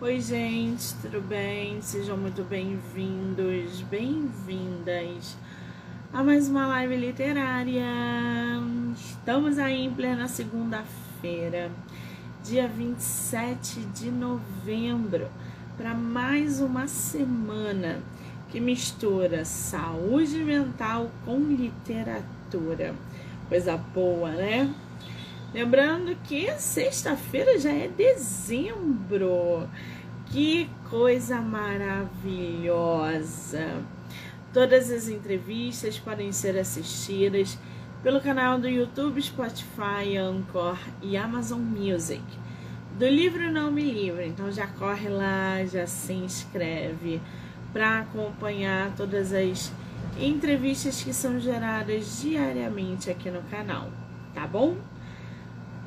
Oi, gente, tudo bem? Sejam muito bem-vindos, bem-vindas a mais uma live literária. Estamos aí em plena segunda-feira, dia 27 de novembro, para mais uma semana que mistura saúde mental com literatura. Coisa boa, né? Lembrando que sexta-feira já é dezembro. Que coisa maravilhosa! Todas as entrevistas podem ser assistidas pelo canal do YouTube, Spotify, Anchor e Amazon Music. Do livro Não Me Livre, então já corre lá, já se inscreve para acompanhar todas as entrevistas que são geradas diariamente aqui no canal, tá bom?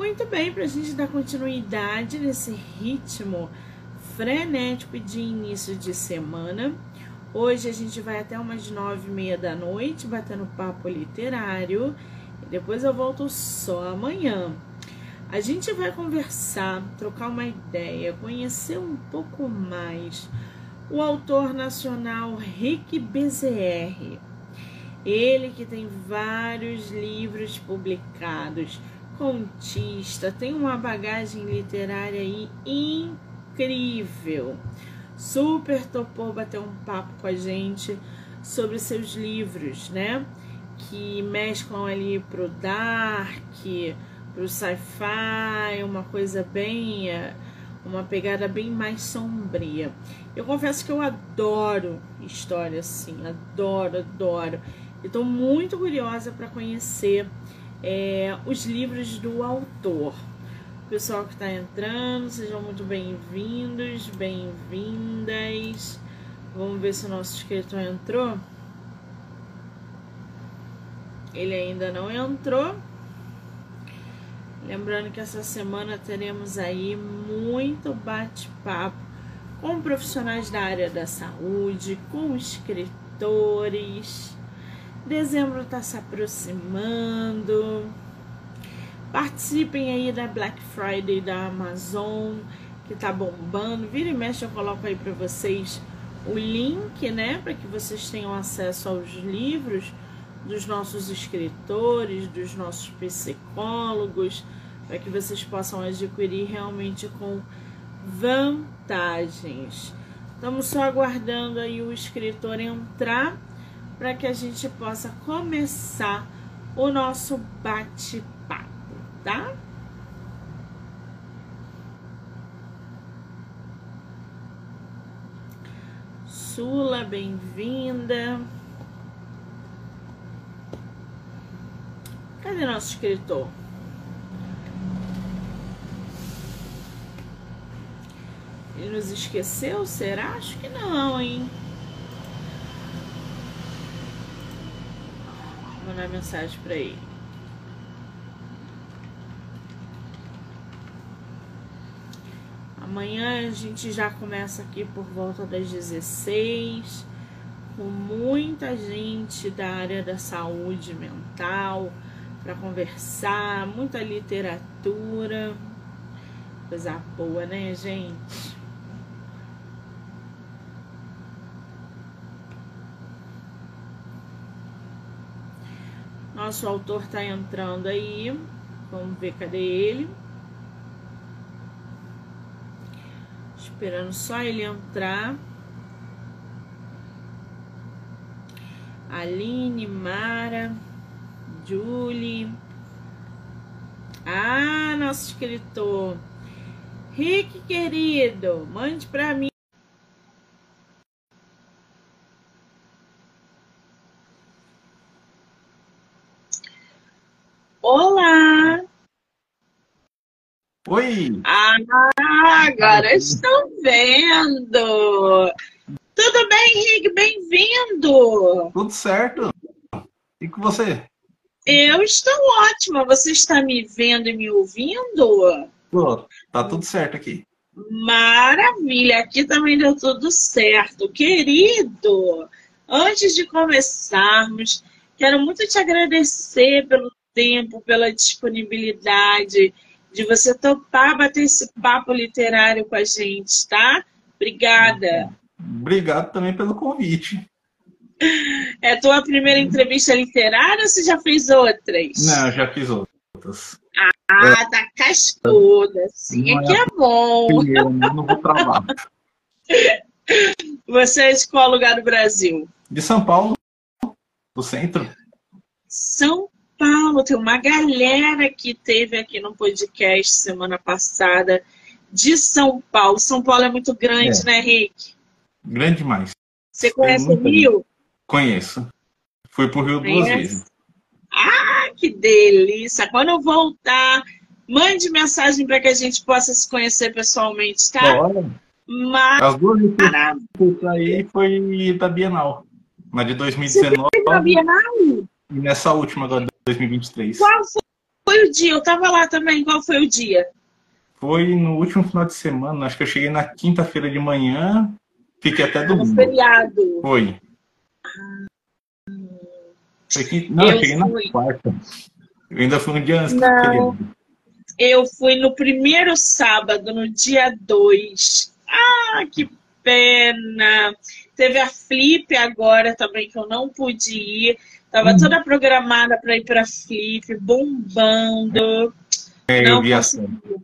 Muito bem, para a gente dar continuidade nesse ritmo frenético de início de semana. Hoje a gente vai até umas nove e meia da noite, batendo papo literário. E depois eu volto só amanhã. A gente vai conversar, trocar uma ideia, conhecer um pouco mais o autor nacional Rick Bezerre. Ele que tem vários livros publicados, contista, tem uma bagagem literária aí incrível. Super topou bater um papo com a gente sobre seus livros, né? Que mesclam ali pro dark, pro sci-fi, uma coisa bem uma pegada bem mais sombria. Eu confesso que eu adoro história assim, adoro, adoro. Estou muito curiosa para conhecer é, os livros do autor. Pessoal que está entrando, sejam muito bem-vindos, bem-vindas. Vamos ver se o nosso escritor entrou. Ele ainda não entrou. Lembrando que essa semana teremos aí muito bate-papo com profissionais da área da saúde, com escritores. Dezembro está se aproximando. Participem aí da Black Friday da Amazon, que tá bombando. Vira e mexe, eu coloco aí para vocês o link, né, para que vocês tenham acesso aos livros dos nossos escritores, dos nossos psicólogos, para que vocês possam adquirir realmente com vantagens. Estamos só aguardando aí o escritor entrar para que a gente possa começar o nosso bate-papo, tá? Sula, bem-vinda. Cadê nosso escritor? Ele nos esqueceu? Será? Acho que não, hein? Mandar mensagem para ele. Amanhã a gente já começa aqui por volta das 16, com muita gente da área da saúde mental para conversar, muita literatura. Coisa boa, né, gente? Nosso autor tá entrando aí. Vamos ver cadê ele. Esperando só ele entrar. Aline, Mara, Julie. Ah, nosso escritor. Rick, querido, mande para mim. Oi! Ah, agora estão vendo! Tudo bem, Rick? Bem-vindo! Tudo certo? E com você? Eu estou ótima. Você está me vendo e me ouvindo? Tô, tá tudo certo aqui. Maravilha! Aqui também deu tudo certo. Querido, antes de começarmos, quero muito te agradecer pelo tempo, pela disponibilidade de você topar bater esse papo literário com a gente, tá? Obrigada. Obrigado também pelo convite. É tua primeira entrevista literária ou você já fez outras? Não, já fiz outras. Ah, tá cascuda. Sim, aqui é bom. Primeiro, não vou travar. Você é de qual lugar do Brasil? De São Paulo, do centro. São Paulo, tem uma galera que teve aqui no podcast semana passada de São Paulo. São Paulo é muito grande, é. né, Rick? Grande demais. Você conhece o Rio? Conheço. Fui pro Rio Conhece? duas vezes. Ah, que delícia! Quando eu voltar, mande mensagem para que a gente possa se conhecer pessoalmente, tá? Bora. Mas... As duas vezes aí foi da Bienal. Na de 2019. Você foi Bienal? E nessa última agora, 2023. Qual foi o dia? Eu tava lá também. Qual foi o dia? Foi no último final de semana. Acho que eu cheguei na quinta-feira de manhã. Fiquei até domingo. No feriado. Foi. Foi quinta... Não, eu, eu cheguei fui. na quarta. Eu ainda fui um dia antes Não. Eu fui no primeiro sábado, no dia 2. Ah, que pena! Teve a Flip agora também, que eu não pude ir. Tava hum. toda programada para ir para Flip, bombando. É, não eu vi consegui.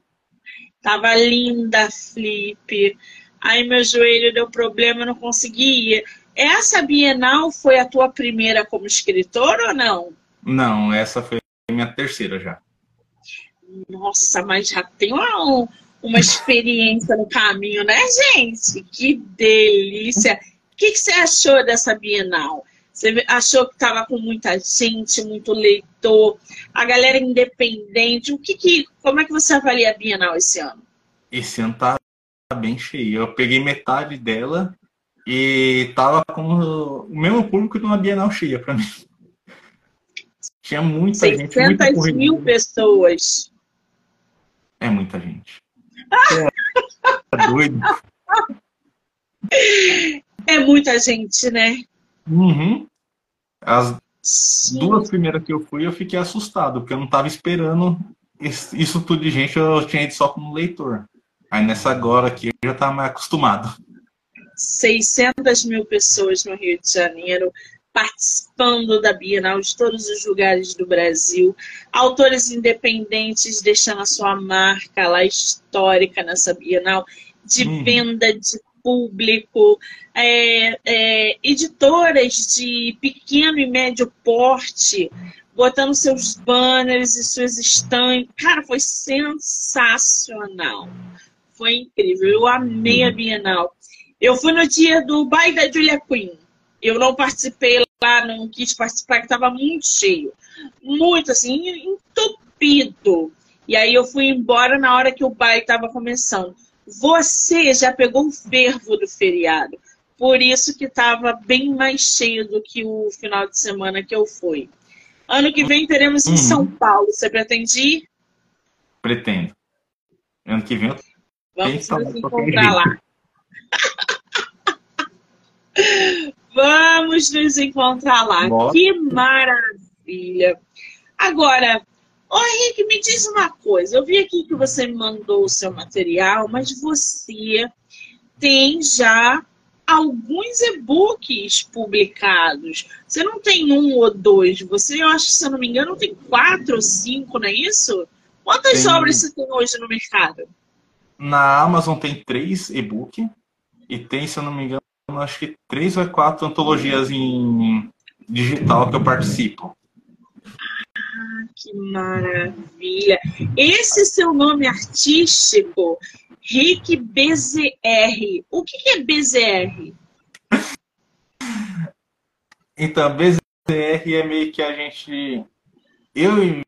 Tava linda Flip. Aí meu joelho deu problema, não consegui ir. Essa Bienal foi a tua primeira como escritor ou não? Não, essa foi minha terceira já. Nossa, mas já tem uma, uma experiência no caminho, né, gente? Que delícia! O que, que você achou dessa Bienal? Você achou que estava com muita gente, muito leitor, a galera independente? O que, que como é que você avalia a Bienal esse ano? Esse ano tá bem cheio. Eu peguei metade dela e tava com o mesmo público de uma Bienal cheia para mim. Tinha muita 600 gente. 600 mil pessoas. É muita gente. É, doido. É muita gente, né? Uhum. As Sim. duas primeiras que eu fui, eu fiquei assustado, porque eu não estava esperando isso tudo de gente, eu tinha ido só como leitor. Aí nessa agora aqui, eu já estava mais acostumado. 600 mil pessoas no Rio de Janeiro participando da Bienal de todos os lugares do Brasil, autores independentes deixando a sua marca lá histórica nessa Bienal, de hum. venda de público, é, é, editoras de pequeno e médio porte botando seus banners e suas estantes. Cara, foi sensacional. Foi incrível. Eu amei a Bienal. Eu fui no dia do baile da Julia Quinn. Eu não participei lá, não quis participar, que estava muito cheio. Muito, assim, entupido. E aí eu fui embora na hora que o baile estava começando. Você já pegou o fervo do feriado. Por isso que estava bem mais cheio do que o final de semana que eu fui. Ano que vem teremos em uhum. São Paulo. Você pretende ir? Pretendo. Ano que vem eu Vamos nos encontrar lá. Vamos nos encontrar lá. Nossa. Que maravilha! Agora, ô Henrique, me diz uma coisa. Eu vi aqui que você me mandou o seu material, mas você tem já alguns e-books publicados. Você não tem um ou dois. Você, eu acho, se eu não me engano, tem quatro ou cinco, não é isso? Quantas tem... obras você tem hoje no mercado? Na Amazon tem três e-book e tem, se eu não me engano, acho que três ou quatro antologias em digital que eu participo. Ah, que maravilha! Esse seu nome artístico, Rick BZR. O que é BZR? Então, BZR é meio que a gente. Eu e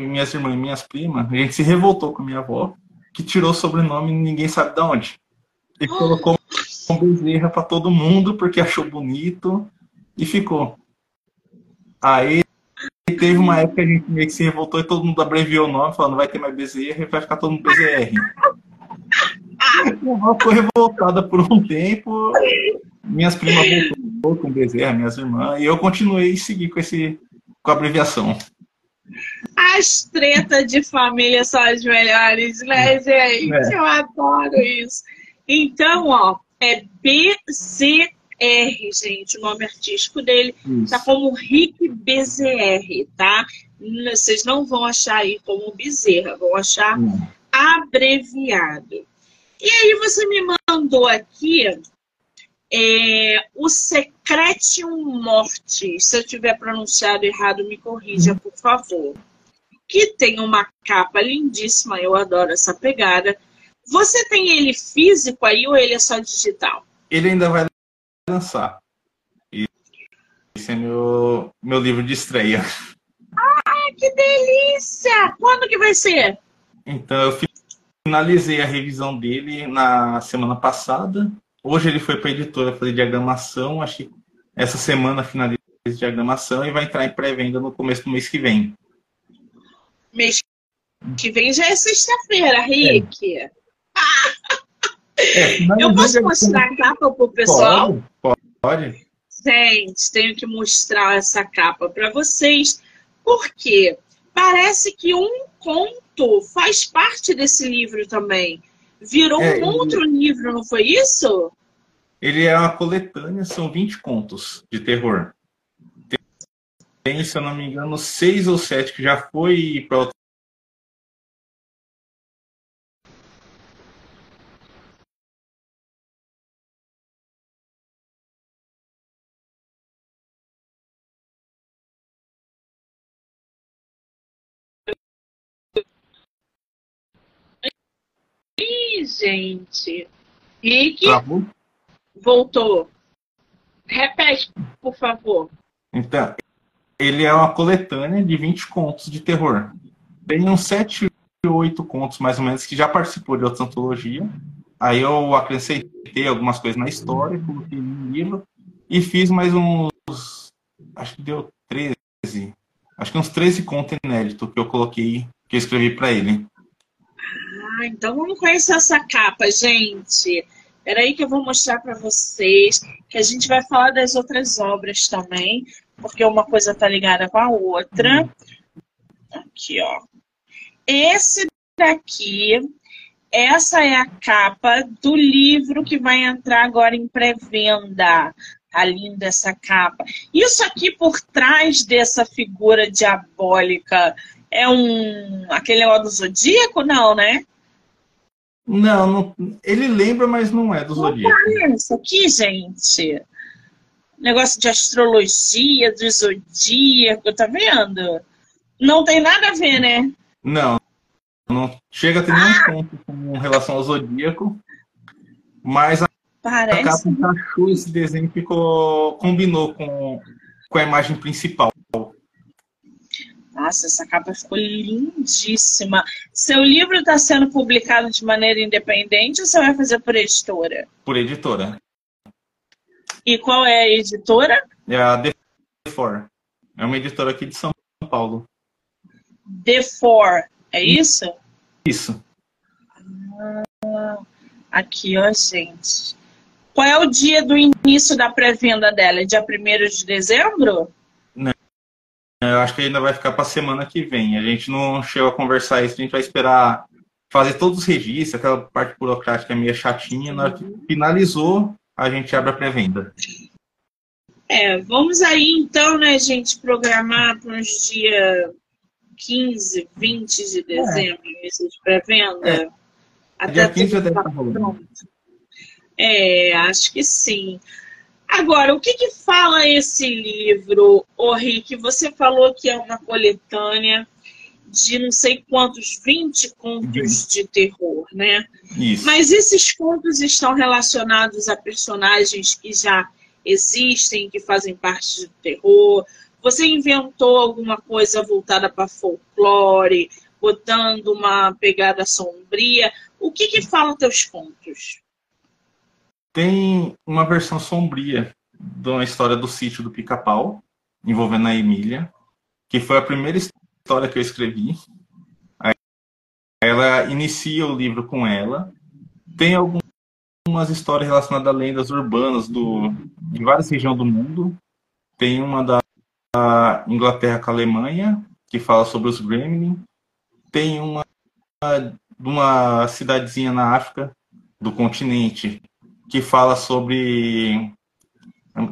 minhas irmãs e minhas primas, a gente se revoltou com minha avó, que tirou o sobrenome ninguém sabe de onde. E colocou com bezerra para todo mundo porque achou bonito e ficou. Aí teve uma época que a gente meio que se revoltou e todo mundo abreviou o nome, falando vai ter mais Bezerra e vai ficar todo mundo BZR. Ela ficou revoltada por um tempo. Minhas primas voltou com Bezerra, minhas irmãs, e eu continuei a seguir com, esse, com a abreviação. As tretas de família são as melhores, né, gente? É. Eu adoro isso. Então, ó, é BCR, gente, o nome artístico dele. Isso. Tá como Rick BZR, tá? Vocês não vão achar aí como Bezerra, vão achar hum. abreviado. E aí você me mandou aqui é, o Secretium Mortis. Se eu tiver pronunciado errado, me corrija, por favor. Que tem uma capa lindíssima, eu adoro essa pegada. Você tem ele físico aí ou ele é só digital? Ele ainda vai lançar. Esse é meu, meu livro de estreia. Ah, que delícia! Quando que vai ser? Então, eu finalizei a revisão dele na semana passada. Hoje ele foi para a editora fazer diagramação. Acho que essa semana finaliza a diagramação e vai entrar em pré-venda no começo do mês que vem. Mês que vem já é sexta-feira, Rick. É. É, eu posso mostrar a capa para o pessoal? Pode, pode. Gente, tenho que mostrar essa capa para vocês, porque parece que um conto faz parte desse livro também. Virou é, um outro ele... livro, não foi isso? Ele é uma coletânea, são 20 contos de terror. Tem, se eu não me engano, seis ou sete que já foi para gente. Rick. Travou? Voltou. Repete, por favor. Então, ele é uma coletânea de 20 contos de terror. Tem uns 7 ou 8 contos, mais ou menos, que já participou de outra antologia. Aí eu acrescentei algumas coisas na história, coloquei no livro e fiz mais uns. Acho que deu 13. Acho que uns 13 contos inéditos que eu coloquei, que eu escrevi para ele. Ah, então vamos conhecer essa capa, gente. Peraí que eu vou mostrar para vocês, que a gente vai falar das outras obras também, porque uma coisa está ligada com a outra. Aqui, ó. Esse daqui, essa é a capa do livro que vai entrar agora em pré-venda. Tá linda essa capa. Isso aqui por trás dessa figura diabólica é um aquele negócio do zodíaco, não, né? Não, não, ele lembra, mas não é do Zodíaco. Não isso aqui, gente. Negócio de astrologia, do Zodíaco, tá vendo? Não tem nada a ver, né? Não. Não chega a ter nenhum ah! ponto com relação ao Zodíaco. Mas a, Parece... a capa encaixou esse desenho ficou. combinou com, com a imagem principal. Nossa, essa capa ficou lindíssima. Seu livro está sendo publicado de maneira independente ou você vai fazer por editora? Por editora. E qual é a editora? É a The4. É uma editora aqui de São Paulo. The4, é isso? Isso. Ah, aqui, ó, gente. Qual é o dia do início da pré-venda dela? É dia 1 de dezembro? Eu acho que ainda vai ficar para a semana que vem. A gente não chegou a conversar isso, a gente vai esperar fazer todos os registros, aquela parte burocrática é meio chatinha. Na hora que finalizou, a gente abre a pré-venda. É, vamos aí então, né, gente, programar para uns dias 15, 20 de dezembro, é. início de pré-venda. É. Até Dia 15 já deve estar rolando. É, acho que sim. Agora, o que, que fala esse livro, ô Rick? Você falou que é uma coletânea de não sei quantos, 20 contos de terror, né? Isso. Mas esses contos estão relacionados a personagens que já existem, que fazem parte do terror. Você inventou alguma coisa voltada para folclore, botando uma pegada sombria. O que, que fala teus contos? Tem uma versão sombria uma história do sítio do Pica-Pau, envolvendo a Emília, que foi a primeira história que eu escrevi. Ela inicia o livro com ela. Tem algumas histórias relacionadas a lendas urbanas do, de várias regiões do mundo. Tem uma da Inglaterra com a Alemanha, que fala sobre os Gremlin. Tem uma de uma cidadezinha na África, do continente, que fala sobre.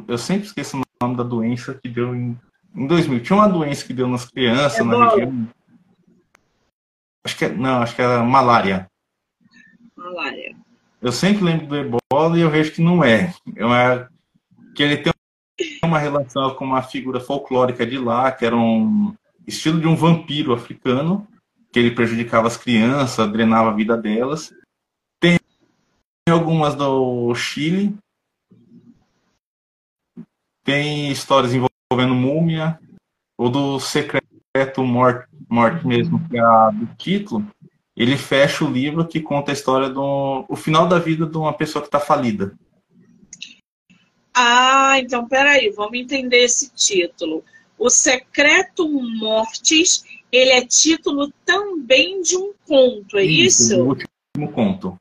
Eu sempre esqueço o nome da doença que deu em, em 2000. Tinha uma doença que deu nas crianças é na região. Acho que é, não, acho que era malária. Malária. Eu sempre lembro do ebola e eu vejo que não é. é uma, que ele tem uma relação com uma figura folclórica de lá, que era um estilo de um vampiro africano, que ele prejudicava as crianças, drenava a vida delas. Tem algumas do Chile. Tem histórias envolvendo múmia, ou do secreto morte, morte mesmo, que é a do título. Ele fecha o livro que conta a história do o final da vida de uma pessoa que está falida. Ah, então peraí, vamos entender esse título. O Secreto Mortis ele é título também de um conto, é isso? isso? O último conto.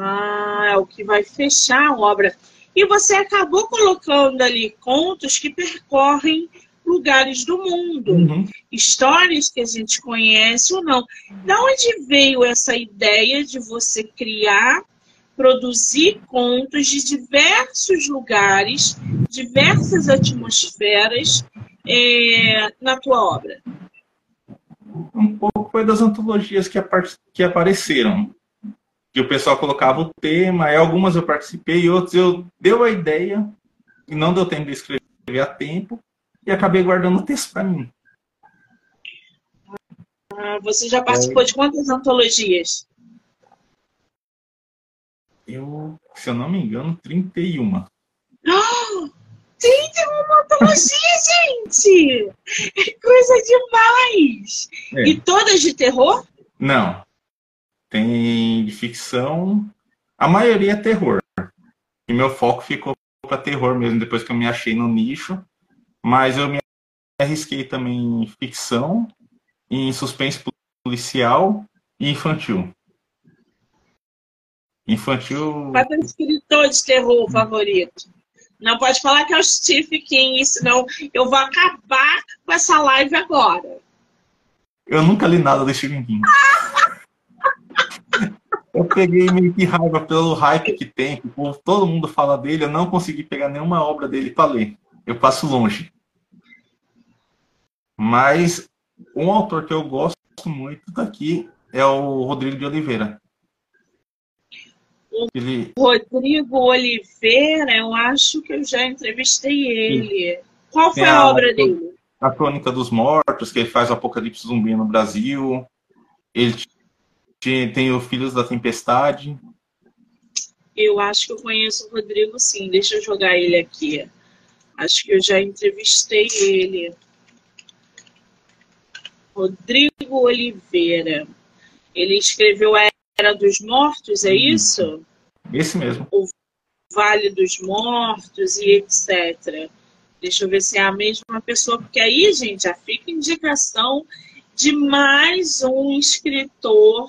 Ah, é o que vai fechar a obra. E você acabou colocando ali contos que percorrem lugares do mundo, uhum. histórias que a gente conhece ou não. Da onde veio essa ideia de você criar, produzir contos de diversos lugares, diversas atmosferas é, na tua obra? um pouco foi das antologias que, que apareceram. Que o pessoal colocava o tema, e algumas eu participei, e outras eu deu a ideia, e não deu tempo de escrever a tempo, e acabei guardando o texto para mim. Ah, você já participou é... de quantas antologias? Eu, se eu não me engano, 31. Oh! Gente, uma antologia, gente! É coisa demais! É. E todas de terror? Não. Tem de ficção. A maioria é terror. E meu foco ficou para terror mesmo, depois que eu me achei no nicho. Mas eu me arrisquei também em ficção, em suspense policial e infantil. Infantil. Qual é o escritor de terror favorito? Não pode falar que é o Steve King, senão eu vou acabar com essa live agora. Eu nunca li nada do Stephen King. eu peguei meio que raiva pelo hype que tem, que todo mundo fala dele, eu não consegui pegar nenhuma obra dele para ler. Eu passo longe. Mas um autor que eu gosto muito daqui é o Rodrigo de Oliveira. Ele... Rodrigo Oliveira, eu acho que eu já entrevistei ele. Sim. Qual foi a, a, obra dele? A Crônica dos Mortos, que ele faz o Apocalipse Zumbi no Brasil. Ele tem o Filhos da Tempestade. Eu acho que eu conheço o Rodrigo, sim. Deixa eu jogar ele aqui. Acho que eu já entrevistei ele. Rodrigo Oliveira. Ele escreveu a era dos Mortos, é isso? Esse mesmo. O Vale dos Mortos e etc. Deixa eu ver se é a mesma pessoa, porque aí, gente, já fica indicação de mais um escritor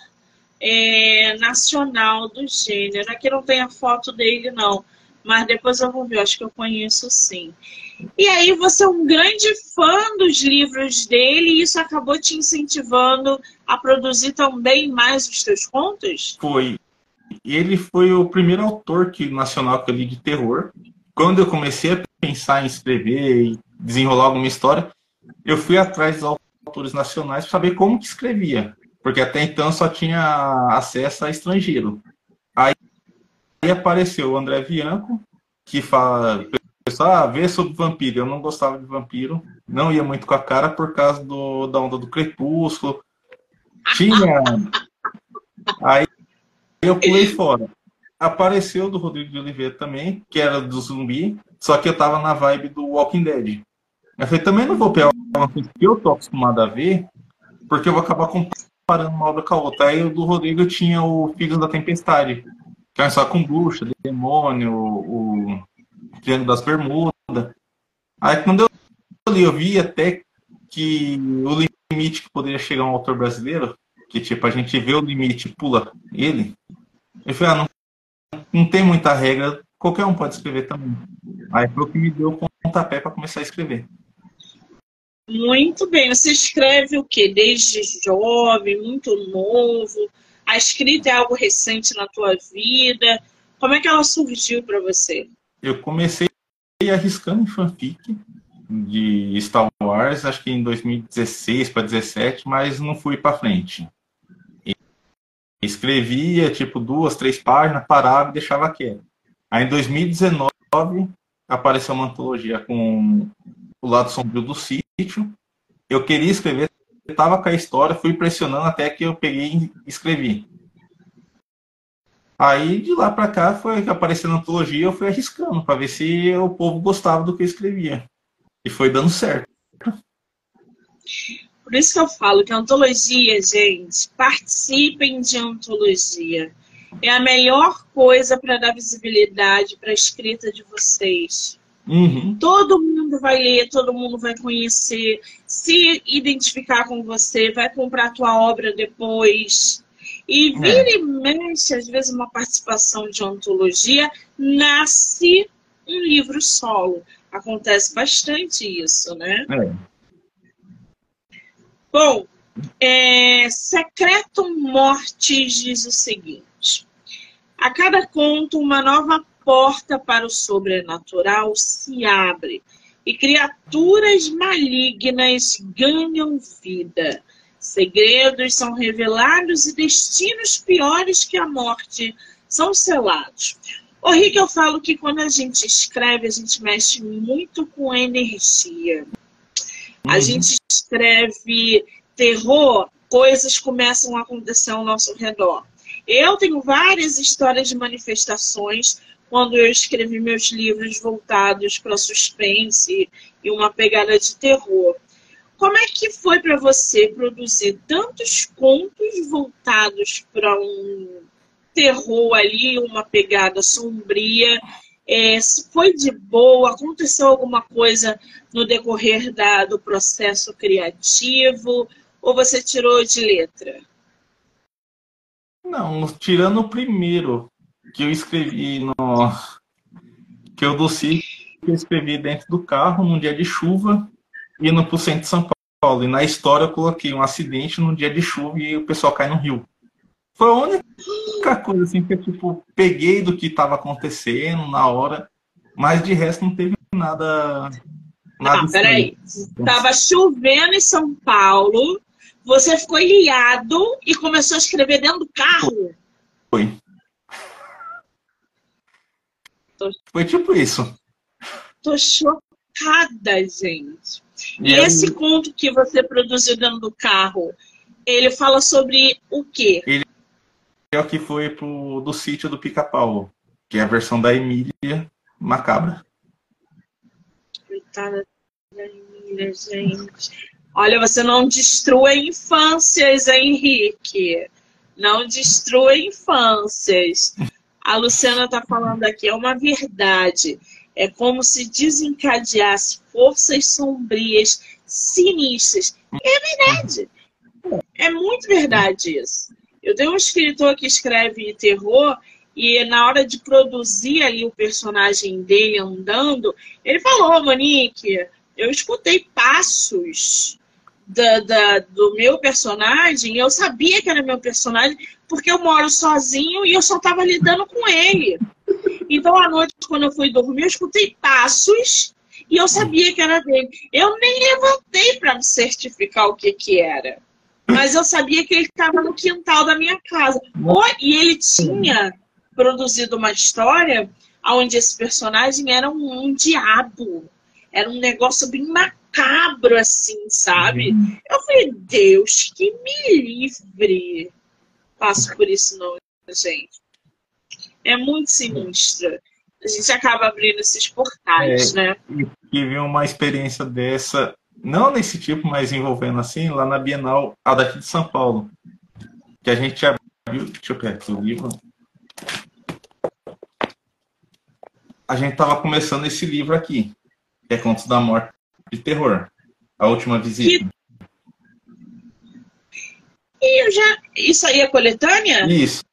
é, nacional do gênero. Aqui não tem a foto dele, não. Mas depois eu vou ver, acho que eu conheço sim. E aí você é um grande fã dos livros dele e isso acabou te incentivando a produzir também mais os teus contos? Foi. Ele foi o primeiro autor que, nacional que eu li de terror. Quando eu comecei a pensar em escrever e desenrolar alguma história, eu fui atrás dos autores nacionais para saber como que escrevia. Porque até então só tinha acesso a estrangeiro. Aí apareceu o André Bianco, que fala, pessoal, ah, vê sobre vampiro. Eu não gostava de vampiro, não ia muito com a cara por causa do, da onda do crepúsculo. Tinha. Aí eu pulei fora. Apareceu do Rodrigo de Oliveira também, que era do zumbi, só que eu tava na vibe do Walking Dead. Eu falei, também não vou pegar uma coisa que eu tô acostumado a ver, porque eu vou acabar comparando uma obra com a outra. Aí o do Rodrigo tinha o Filhos da Tempestade, que é só com bruxa, demônio, o Triângulo das Bermudas. Aí quando eu li, eu vi até que o limite que poderia chegar um autor brasileiro, que tipo, a gente vê o limite pula ele, eu falei, ah, não, não tem muita regra, qualquer um pode escrever também. Aí foi o que me deu o pontapé para começar a escrever. Muito bem. Você escreve o quê? Desde jovem, muito novo? A escrita é algo recente na tua vida? Como é que ela surgiu para você? Eu comecei arriscando em fanfic de Star Wars, acho que em 2016 para 2017, mas não fui para frente. Escrevia tipo duas, três páginas, parava e deixava quieto. Aí em 2019 apareceu uma antologia com o lado sombrio do sítio. Eu queria escrever, estava com a história, fui pressionando até que eu peguei e escrevi. Aí de lá para cá foi aparecendo a antologia, eu fui arriscando para ver se o povo gostava do que eu escrevia. E foi dando certo. Por isso que eu falo que a antologia, gente, participem de antologia. É a melhor coisa para dar visibilidade para a escrita de vocês. Uhum. Todo mundo vai ler, todo mundo vai conhecer, se identificar com você, vai comprar a tua obra depois. E é. vira é. e mexe, às vezes, uma participação de antologia, nasce um livro solo. Acontece bastante isso, né? É. Bom, é, Secreto Mortes diz o seguinte: a cada conto, uma nova porta para o sobrenatural se abre e criaturas malignas ganham vida. Segredos são revelados e destinos piores que a morte são selados. O Rick, eu falo que quando a gente escreve, a gente mexe muito com energia. A uhum. gente escreve terror, coisas começam a acontecer ao nosso redor. Eu tenho várias histórias de manifestações quando eu escrevi meus livros voltados para suspense e uma pegada de terror. Como é que foi para você produzir tantos contos voltados para um terror ali, uma pegada sombria. É, foi de boa? Aconteceu alguma coisa no decorrer da, do processo criativo? Ou você tirou de letra? Não, tirando o primeiro que eu escrevi no. que eu doci, que eu escrevi dentro do carro num dia de chuva, indo para o centro de São Paulo. E na história eu coloquei um acidente num dia de chuva e o pessoal cai no rio. Foi a única coisa assim que eu tipo, peguei do que estava acontecendo na hora, mas de resto não teve nada. nada ah, peraí. Tava chovendo em São Paulo, você ficou ilhado e começou a escrever dentro do carro. Foi. Foi tipo isso. Tô chocada, gente. E, e esse conto que você produziu dentro do carro, ele fala sobre o quê? Ele é o que foi pro, do sítio do Pica-Pau, que é a versão da Emília Macabra. Coitada da Emília, gente. Olha, você não destrua infâncias, Henrique. Não destrua infâncias. A Luciana está falando aqui, é uma verdade. É como se desencadeasse forças sombrias, sinistras. É verdade. É muito verdade isso. Eu tenho um escritor que escreve terror e na hora de produzir ali o personagem dele andando, ele falou, Monique, eu escutei passos da, da, do meu personagem, eu sabia que era meu personagem, porque eu moro sozinho e eu só estava lidando com ele. Então, à noite, quando eu fui dormir, eu escutei passos e eu sabia que era dele. Eu nem levantei para me certificar o que, que era mas eu sabia que ele estava no quintal da minha casa. E ele tinha produzido uma história onde esse personagem era um, um diabo. Era um negócio bem macabro, assim, sabe? Uhum. Eu falei, Deus, que me livre. Passo por isso não, gente. É muito sinistro. A gente acaba abrindo esses portais, é, né? Tive uma experiência dessa não nesse tipo, mas envolvendo assim, lá na Bienal, a daqui de São Paulo. Que a gente abriu. Deixa eu pegar aqui o livro. A gente estava começando esse livro aqui, que é Contos da Morte de Terror. A última visita. E eu já. Isso aí é coletânea? Isso.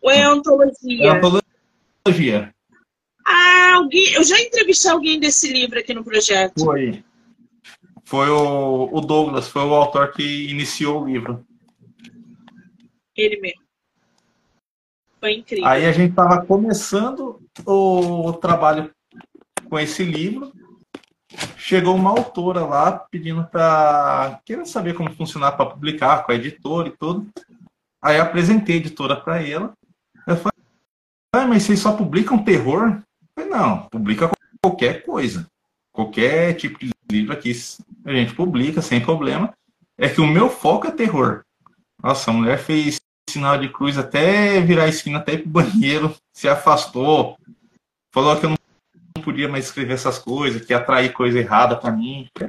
Ou é antologia? É antologia. Ah, alguém. Eu já entrevistei alguém desse livro aqui no projeto. Foi. Foi o, o Douglas, foi o autor que iniciou o livro. Ele mesmo. Foi incrível. Aí a gente estava começando o trabalho com esse livro. Chegou uma autora lá pedindo para. querendo saber como funcionar para publicar, com a editora e tudo. Aí apresentei a editora para ela. Eu falei, ah, mas vocês só publicam terror? Eu falei, não, publica qualquer coisa. Qualquer tipo de livro aqui a gente publica sem problema. É que o meu foco é terror. Nossa, a mulher fez sinal de cruz até virar a esquina, até ir pro banheiro, se afastou, falou que eu não podia mais escrever essas coisas, que ia atrair coisa errada para mim. Pra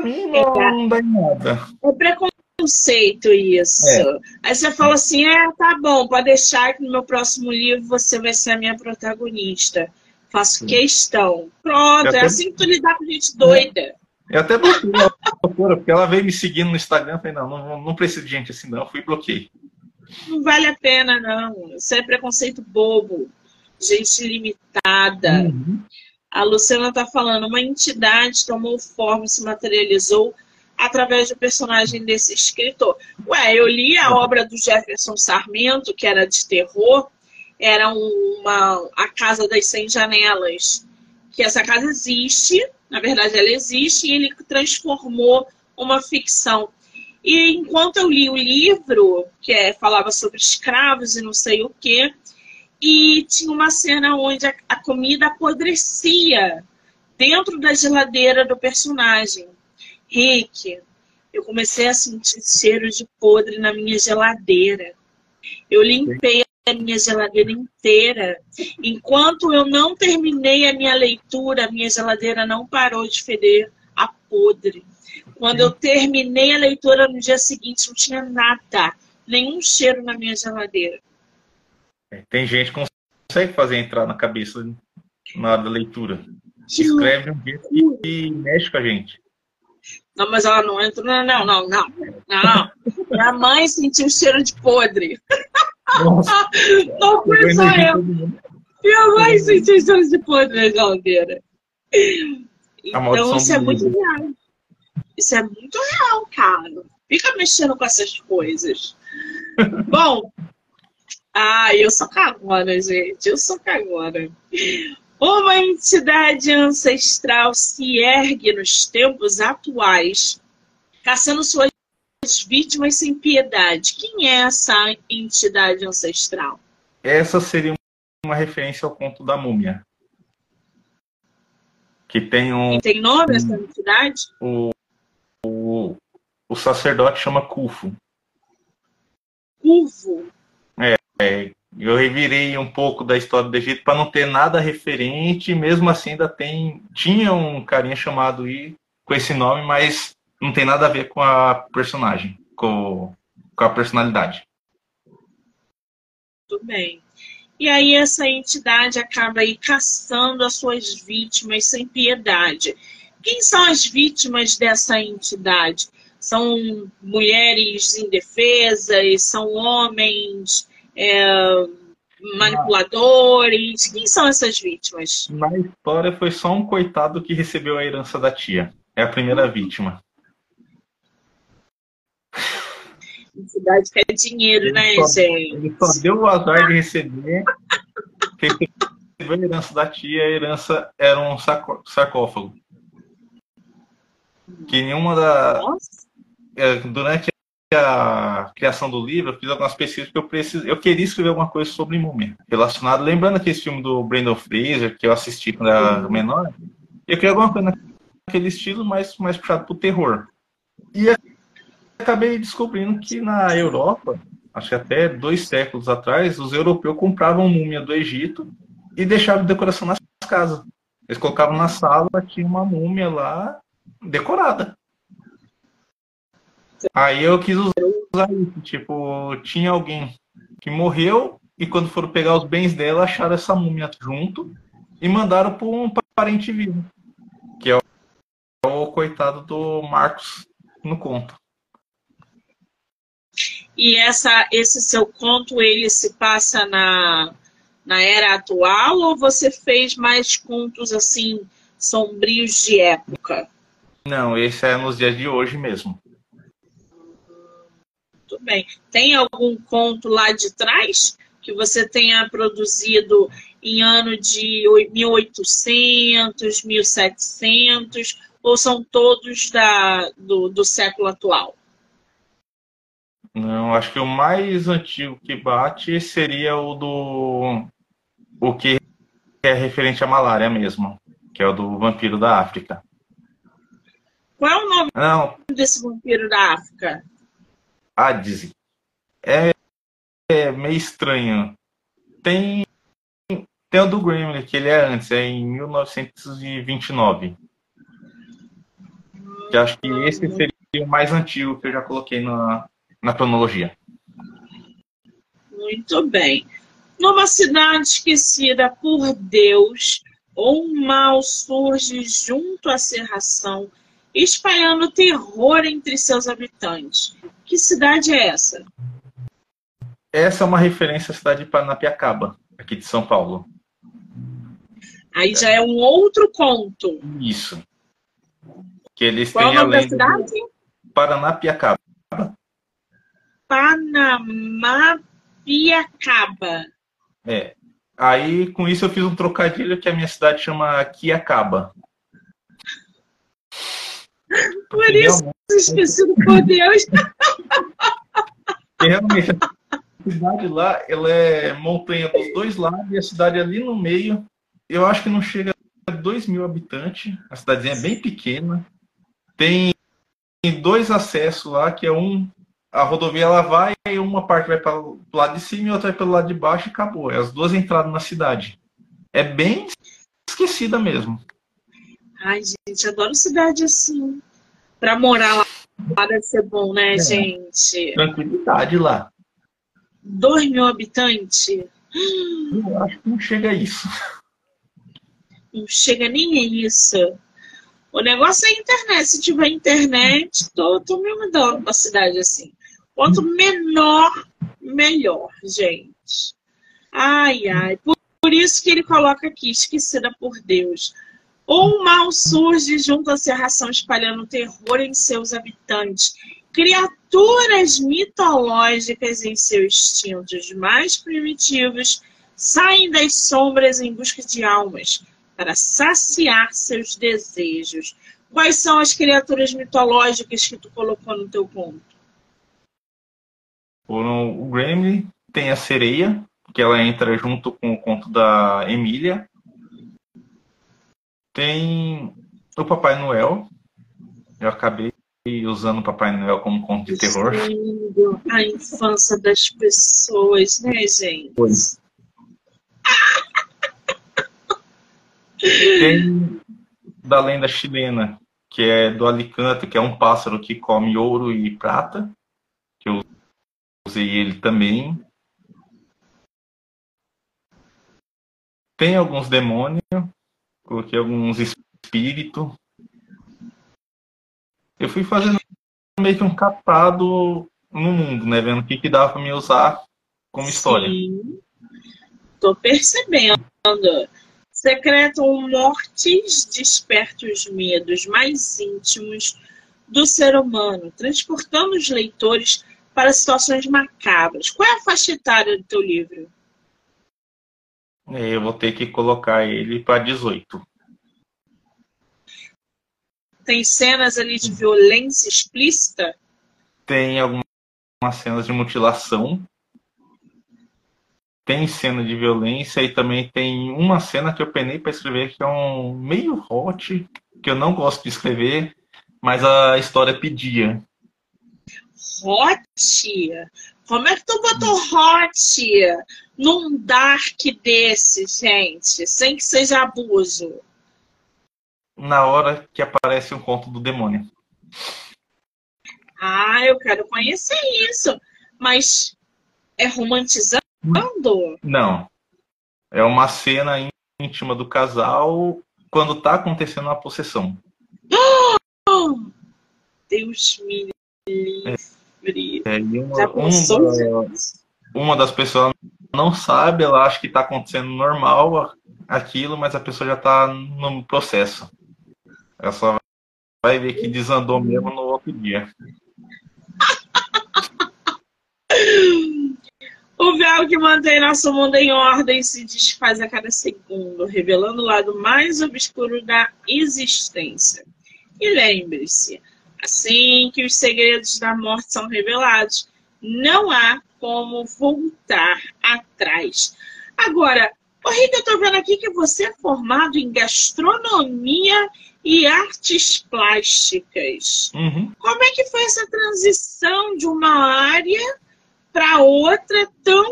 mim não, não dá em nada. É preconceito isso. É. Aí você fala assim, é, tá bom, pode deixar que no meu próximo livro você vai ser a minha protagonista. Faço Sim. questão. Pronto, é, é assim que tu lidar com gente doida. Eu até bloqueei a autora, porque ela veio me seguindo no Instagram. Falei, não, não, não preciso de gente assim, não. Fui bloqueei. Não vale a pena, não. Isso é preconceito bobo. Gente limitada. Uhum. A Luciana está falando, uma entidade tomou forma, se materializou através do personagem desse escritor. Ué, eu li a obra do Jefferson Sarmento, que era de terror, era uma a Casa das Cem Janelas. Que essa casa existe, na verdade, ela existe e ele transformou uma ficção. E enquanto eu li o livro, que é, falava sobre escravos e não sei o quê, e tinha uma cena onde a, a comida apodrecia dentro da geladeira do personagem. Rick, eu comecei a sentir cheiro de podre na minha geladeira. Eu limpei a minha geladeira inteira. Enquanto eu não terminei a minha leitura, a minha geladeira não parou de feder a podre. Quando eu terminei a leitura no dia seguinte, não tinha nada, nenhum cheiro na minha geladeira. É, tem gente que consegue fazer entrar na cabeça na hora da leitura. Escreve um jeito e mexe com a gente. Não, mas ela não entra. Não, não, não, não. não. Minha mãe sentiu cheiro de podre. Nossa. Não foi só eu. Minha mãe sentiu cheiro de podre na geladeira. Então isso é muito real. Isso é muito real, cara. Fica mexendo com essas coisas. Bom, ah, eu sou cagona, gente. Eu sou cagona. Uma entidade ancestral se ergue nos tempos atuais, caçando suas vítimas sem piedade. Quem é essa entidade ancestral? Essa seria uma referência ao conto da múmia. Que tem um. E tem nome essa entidade? O, o, o sacerdote chama Cufo. Cufo? É, eu revirei um pouco da história do Egito para não ter nada referente, mesmo assim ainda tem. Tinha um carinha chamado I com esse nome, mas não tem nada a ver com a personagem, com, com a personalidade. Tudo bem. E aí essa entidade acaba aí caçando as suas vítimas sem piedade. Quem são as vítimas dessa entidade? São mulheres indefesas? São homens é, manipuladores? Quem são essas vítimas? Na história foi só um coitado que recebeu a herança da tia. É a primeira vítima. Cidade quer é dinheiro, ele né, só, gente? Ele só deu o azar de receber. recebeu a herança da tia, a herança era um sarcófago. Que nenhuma da. Nossa. É, durante a criação do livro, eu fiz algumas pesquisas porque eu, preciso, eu queria escrever alguma coisa sobre múmia relacionado. Lembrando aquele filme do Brandon Fraser, que eu assisti quando era menor, eu queria alguma coisa naquele estilo mais, mais puxado pro terror. E acabei descobrindo que na Europa, acho que até dois séculos atrás, os europeus compravam múmia do Egito e deixavam decoração nas casas. Eles colocavam na sala, tinha uma múmia lá decorada. Aí eu quis usar isso, tipo, tinha alguém que morreu e quando foram pegar os bens dela, acharam essa múmia junto e mandaram para um parente vivo, que é o coitado do Marcos no conto. E essa, esse seu conto, ele se passa na, na era atual ou você fez mais contos assim sombrios de época? Não, esse é nos dias de hoje mesmo. Bem. Tem algum conto lá de trás que você tenha produzido em ano de 1800, 1700, ou são todos da, do, do século atual? Não, acho que o mais antigo que bate seria o do. O que é referente à malária mesmo, que é o do vampiro da África. Qual é o nome Não, desse vampiro da África? Hades. É, é meio estranho. Tem, tem o do Gremlin, que ele é antes, é em 1929. Que acho que esse seria o mais antigo que eu já coloquei na, na cronologia. Muito bem. Numa cidade esquecida por Deus, um mal surge junto à serração, espalhando terror entre seus habitantes. Que cidade é essa? Essa é uma referência à cidade de Paranapiacaba, aqui de São Paulo. Aí já é um outro conto. Isso. Que eles Qual é têm a lenda cidade? Paranapiacaba. Panamapiacaba. É. Aí, com isso, eu fiz um trocadilho que a minha cidade chama Quiacaba. Por isso, esquecido por Deus. Realmente, a cidade lá, ela é montanha dos dois lados e a cidade ali no meio, eu acho que não chega a 2 mil habitantes. A cidadezinha é bem pequena. Tem dois acessos lá, que é um. A rodovia ela vai e uma parte vai para o lado de cima e outra vai pelo lado de baixo e acabou. É as duas entradas na cidade. É bem esquecida mesmo. Ai, gente, adoro cidade assim. Pra morar lá, lá deve ser bom, né, É. gente? Tranquilidade lá. 2 mil habitantes? Eu acho que não chega a isso. Não chega nem a isso. O negócio é a internet. Se tiver internet, tô, tô me mudando uma cidade assim. Quanto menor, melhor, gente. Ai, ai. Por, por isso que ele coloca aqui, esquecida por Deus. Ou mal surge junto à serração, espalhando terror em seus habitantes. Criaturas mitológicas em seus instintos mais primitivos saem das sombras em busca de almas para saciar seus desejos. Quais são as criaturas mitológicas que tu colocou no teu conto? O Gremlin tem a sereia, que ela entra junto com o conto da Emília. Tem o Papai Noel. Eu acabei usando o Papai Noel como conto de terror. A infância das pessoas, né, gente? Pois. Tem da lenda chilena, que é do Alicanto, que é um pássaro que come ouro e prata, que eu usei ele também. Tem alguns demônios, coloquei alguns espíritos. Eu fui fazendo meio que um capado no mundo, né? Vendo o que, que dava para me usar como história. Sim. Tô percebendo. Secretam mortes, desperta os medos mais íntimos do ser humano, transportando os leitores para situações macabras. Qual é a faixa etária do teu livro? Eu vou ter que colocar ele para 18. Tem cenas ali de violência explícita? Tem algumas cenas de mutilação. Tem cena de violência e também tem uma cena que eu penei para escrever que é um meio hot, que eu não gosto de escrever, mas a história pedia. Hot? Como é que tu botou hot num dark desse, gente? Sem que seja abuso. Na hora que aparece um conto do demônio. Ah, eu quero conhecer isso. Mas é romantizando? Não. É uma cena íntima do casal quando tá acontecendo a possessão. Oh, Deus me livre. É, e uma, um uma das pessoas não sabe, ela acha que está acontecendo normal aquilo, mas a pessoa já está no processo. Ela só vai ver que desandou mesmo no outro dia. O véu que mantém nosso mundo em ordem se desfaz a cada segundo, revelando o lado mais obscuro da existência. E lembre-se, assim que os segredos da morte são revelados, não há como voltar atrás. Agora, Ô, Rica, eu tô vendo aqui que você é formado em gastronomia e artes plásticas. Uhum. Como é que foi essa transição de uma área para outra, tão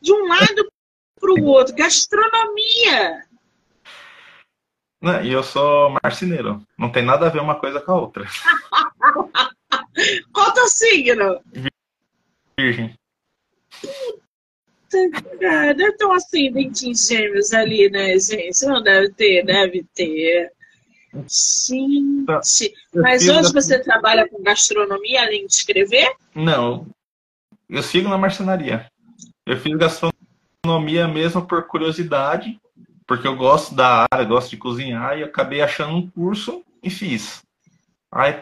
de um lado para o outro? Gastronomia. E eu sou marceneiro. Não tem nada a ver uma coisa com a outra. Qual teu signo? Virgem. Cara, deve ter um ascendente gêmeos ali, né, gente? Não deve ter, deve ter. Gente. Tá. Mas hoje você trabalha com gastronomia além de escrever? Não. Eu sigo na marcenaria. Eu fiz gastronomia mesmo por curiosidade, porque eu gosto da área, gosto de cozinhar, e acabei achando um curso e fiz. Aí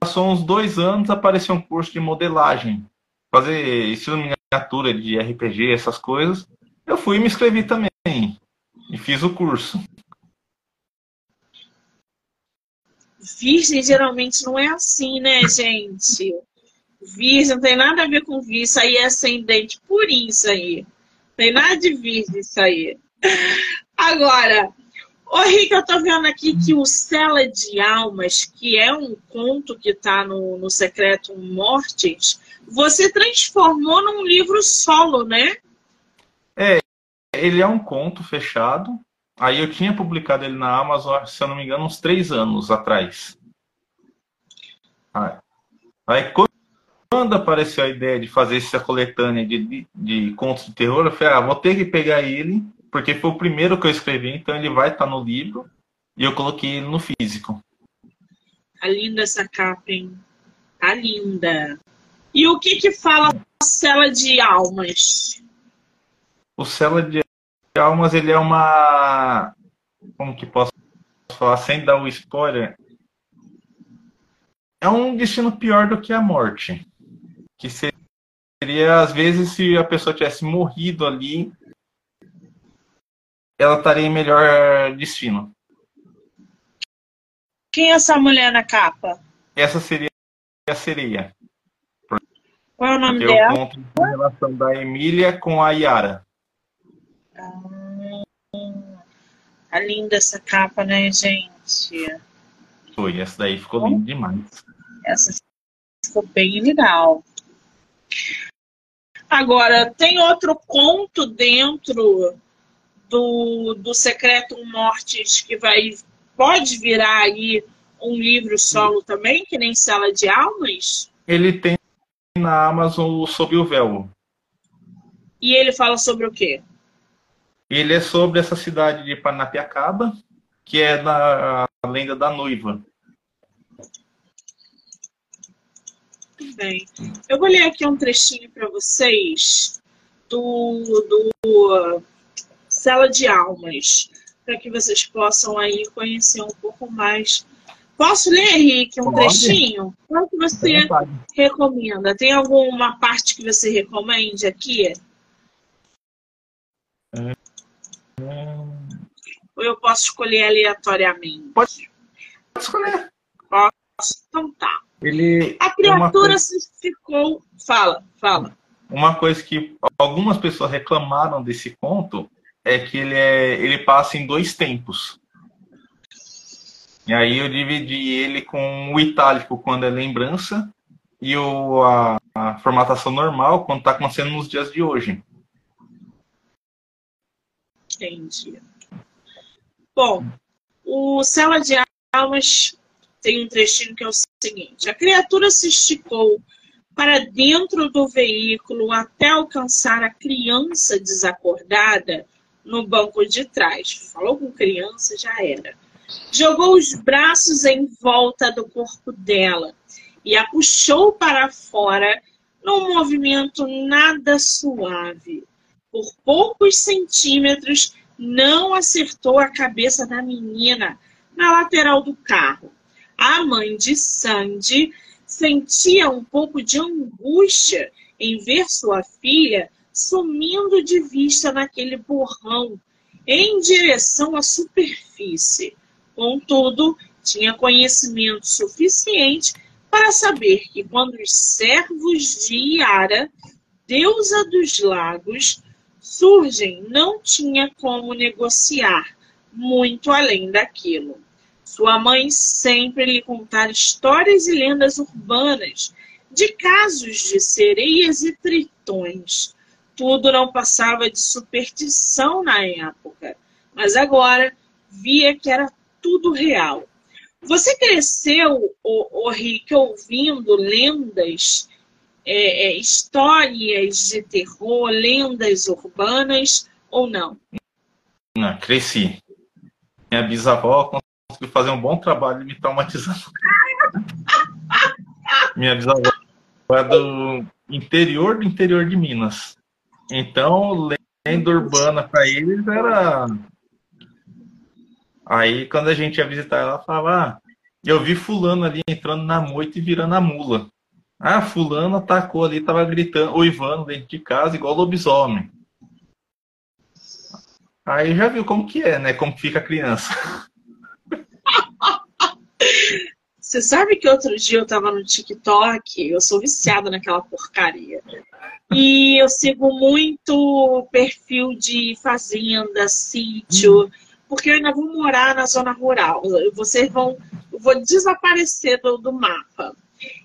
passou uns dois anos, apareceu um curso de modelagem. Fazer estilo miniatura de RPG, essas coisas. Eu fui e me inscrevi também. E fiz o curso. Virgem geralmente não é assim, né, gente? Virgem não tem nada a ver com virgem, isso aí é ascendente purinho, isso aí. Não tem nada de virgem, isso aí. Agora, ô Rick, eu tô vendo aqui que o Cela de Almas, que é um conto que tá no, no Secreto Mortis, você transformou num livro solo, né? É, ele é um conto fechado. Aí eu tinha publicado ele na Amazon, se eu não me engano, uns três anos atrás. Aí, quando apareceu a ideia de fazer essa coletânea de, de, de contos de terror, eu falei, ah, vou ter que pegar ele, porque foi o primeiro que eu escrevi, então ele vai estar no livro, e eu coloquei ele no físico. Tá linda essa capa, hein? Tá linda. E o que que fala a cela de almas? O cela de almas, ele é uma... Como que posso falar sem dar o spoiler? É um destino pior do que a morte. Que seria, às vezes, se a pessoa tivesse morrido ali, ela estaria em melhor destino. Quem é essa mulher na capa? Essa seria a sereia. Qual é o nome Porque dela? eu conto a relação da Emília com a Yara. Ah, tá linda essa capa, né, gente? Foi, essa daí ficou linda demais. Essa ficou bem legal. Agora, tem outro conto dentro do, do Secreto Mortis que vai pode virar aí um livro solo também, que nem Sala de Almas? Ele tem na Amazon Sob o Véu. E ele fala sobre o quê? Ele é sobre essa cidade de Paranapiacaba, que é da lenda da noiva. Muito bem. Eu vou ler aqui um trechinho para vocês do, do Cela de Almas, para que vocês possam aí conhecer um pouco mais Posso ler, Henrique, um Pode. trechinho? Qual que você recomenda? Tem alguma parte que você recomende aqui? É. Ou eu posso escolher aleatoriamente? Pode, Pode escolher. Posso? Então tá. Ele A criatura é se ficou. Fala, fala. Uma coisa que algumas pessoas reclamaram desse conto é que ele, é, ele passa em dois tempos. E aí eu dividi ele com o itálico quando é lembrança e o, a, a formatação normal quando está acontecendo nos dias de hoje. Entendi. Bom, o Cela de Almas tem um trechinho que é o seguinte: a criatura se esticou para dentro do veículo até alcançar a criança desacordada no banco de trás. Falou com criança, já era jogou os braços em volta do corpo dela e a puxou para fora num movimento nada suave. Por poucos centímetros, não acertou a cabeça da menina na lateral do carro. A mãe de Sandy sentia um pouco de angústia em ver sua filha sumindo de vista naquele borrão em direção à superfície. Contudo, tinha conhecimento suficiente para saber que quando os servos de Iara, deusa dos lagos, surgem, não tinha como negociar muito além daquilo. Sua mãe sempre lhe contara histórias e lendas urbanas de casos de sereias e tritões. Tudo não passava de superstição na época, mas agora via que era tudo real. Você cresceu, o, o Rick, ouvindo lendas, é, é, histórias de terror, lendas urbanas ou não? Não, cresci. Minha bisavó conseguiu fazer um bom trabalho de me traumatizar. Minha bisavó é do interior do interior de Minas. Então, lenda urbana para eles era Aí, quando a gente ia visitar ela, falava: ah, Eu vi Fulano ali entrando na moita e virando a mula. Ah, Fulano atacou ali, tava gritando, uivando dentro de casa, igual lobisomem. Aí já viu como que é, né? Como fica a criança. Você sabe que outro dia eu tava no TikTok, eu sou viciada naquela porcaria. E eu sigo muito perfil de fazenda, sítio. Hum porque eu ainda vou morar na zona rural. Vocês vão, eu vou desaparecer do, do mapa.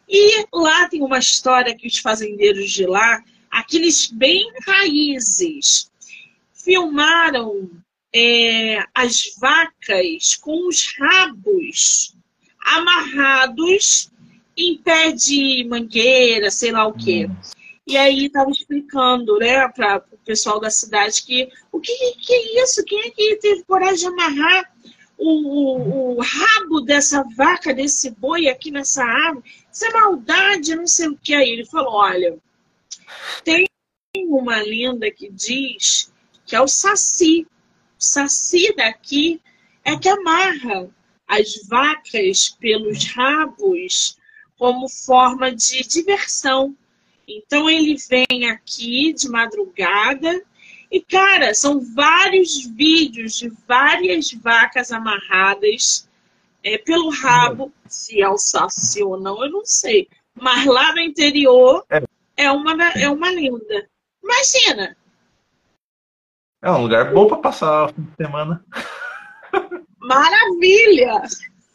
E lá tem uma história que os fazendeiros de lá, aqueles bem raízes, filmaram é, as vacas com os rabos amarrados em pé de mangueira, sei lá o quê. E aí estava explicando, né, para o pessoal da cidade que o que, que é isso? Quem é que teve coragem de amarrar o, o, o, rabo dessa vaca, desse boi aqui nessa árvore? Isso é maldade, não sei o que. Aí ele falou: olha, tem uma lenda que diz que é o saci. O saci daqui é que amarra as vacas pelos rabos como forma de diversão. Então ele vem aqui de madrugada e, cara, são vários vídeos de várias vacas amarradas é, pelo rabo. Se é o saci ou não, eu não sei. Mas lá no interior é, é uma, é uma lenda. Imagina! É um lugar bom para passar o fim de semana. Maravilha!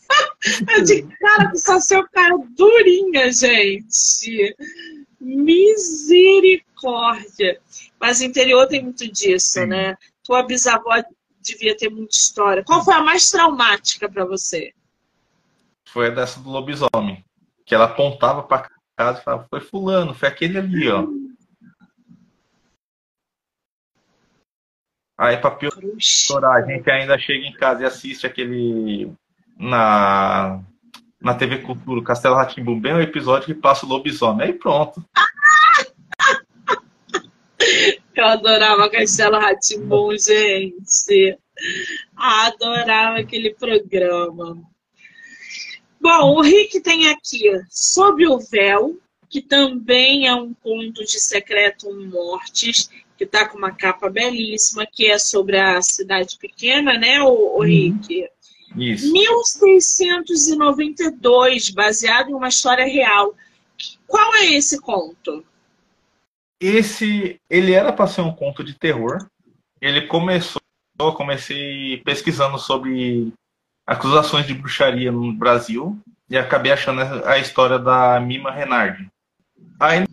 Eu de cara com só seu cara durinha, gente. Misericórdia. Mas interior tem muito disso, Sim. né? Tua bisavó devia ter muita história. Qual foi a mais traumática para você? Foi dessa do lobisomem. Que ela apontava para casa e falava: Foi Fulano, foi aquele ali, ó. Aí, pra piorar, a gente ainda chega em casa e assiste aquele. Na na TV Cultura, Castelo Ratimbu, bem o episódio que passa o lobisomem. Aí pronto. Eu adorava Castelo Ratimbu, gente. Adorava aquele programa. Bom, o Rick tem aqui Sob o Véu, que também é um conto de Secreto Mortes, que está com uma capa belíssima, que é sobre a cidade pequena, né, o, o uhum. Rick? Isso. 1692, baseado em uma história real. Qual é esse conto? Esse, ele era para ser um conto de terror. Ele começou, eu comecei pesquisando sobre acusações de bruxaria no Brasil e acabei achando a história da Mima Renardi. Aí,